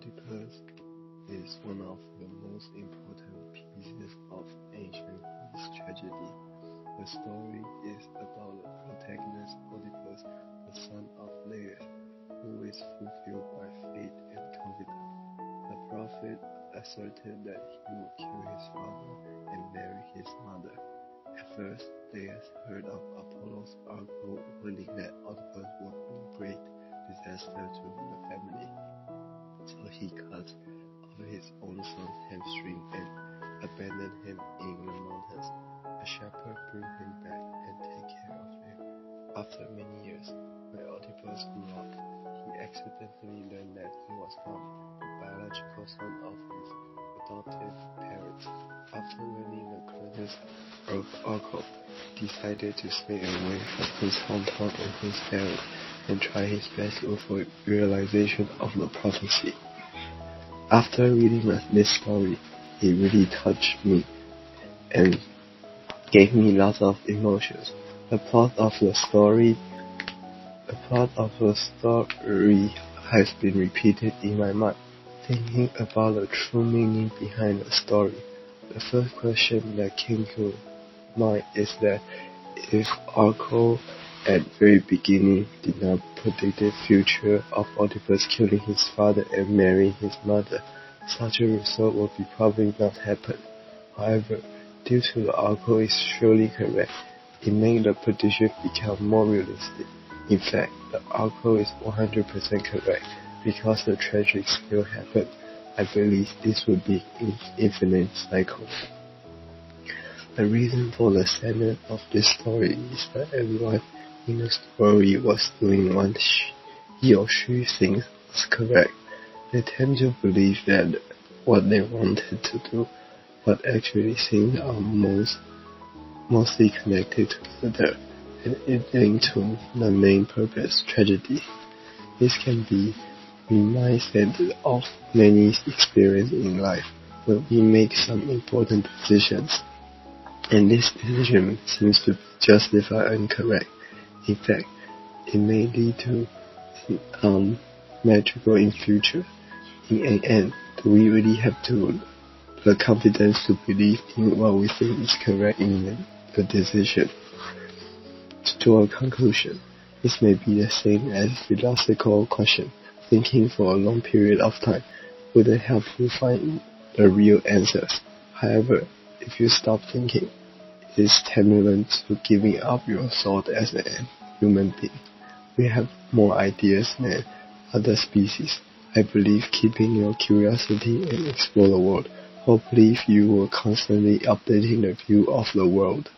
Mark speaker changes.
Speaker 1: Oedipus is one of the most important pieces of ancient Greece tragedy. The story is about the protagonist Oedipus, the son of Laius, who is fulfilled by fate and confidence. The prophet asserted that he would kill his father and marry his mother. At first, Laius heard of Apollo's oracle warning that Oedipus would bring great disaster to the family. So he cut off his own son's hamstring and abandoned him in the mountains. A shepherd brought him back and took care of him. After many years, when Oedipus grew up, he accidentally learned that he was not the biological son of his adopted parents. After learning the contents of decided to stay away from his hometown and his parents and try his best to avoid realization of the prophecy. After reading this story, it really touched me and gave me lots of emotions. The plot of the story the plot of the story has been repeated in my mind, thinking about the true meaning behind the story. The first question that came to mind is that if Oracle at very beginning did not predict the future of Oedipus killing his father and marrying his mother, such a result would be probably not happen. However, due to the oracle is surely correct, it made the prediction become more realistic. In fact, the oracle is 100% correct because the tragedy still happened. I believe this would be an infinite cycle. The reason for the sadness of this story is that everyone in the story was doing what he or she thinks was correct. They tend to believe that what they wanted to do, but actually things are most mostly connected together and leading to the main purpose tragedy. This can be reminded of many experiences in life when we make some important decisions and this decision seems to be justified and correct. In fact, it may lead to um, magical in future. In an end, do we really have to the confidence to believe in what we think is correct in the, the decision? To a conclusion, this may be the same as philosophical question. Thinking for a long period of time would help you find the real answers. However, if you stop thinking, it is tantamount to giving up your thought as an human being. We have more ideas than other species. I believe keeping your curiosity and explore the world. Hopefully you will constantly updating the view of the world.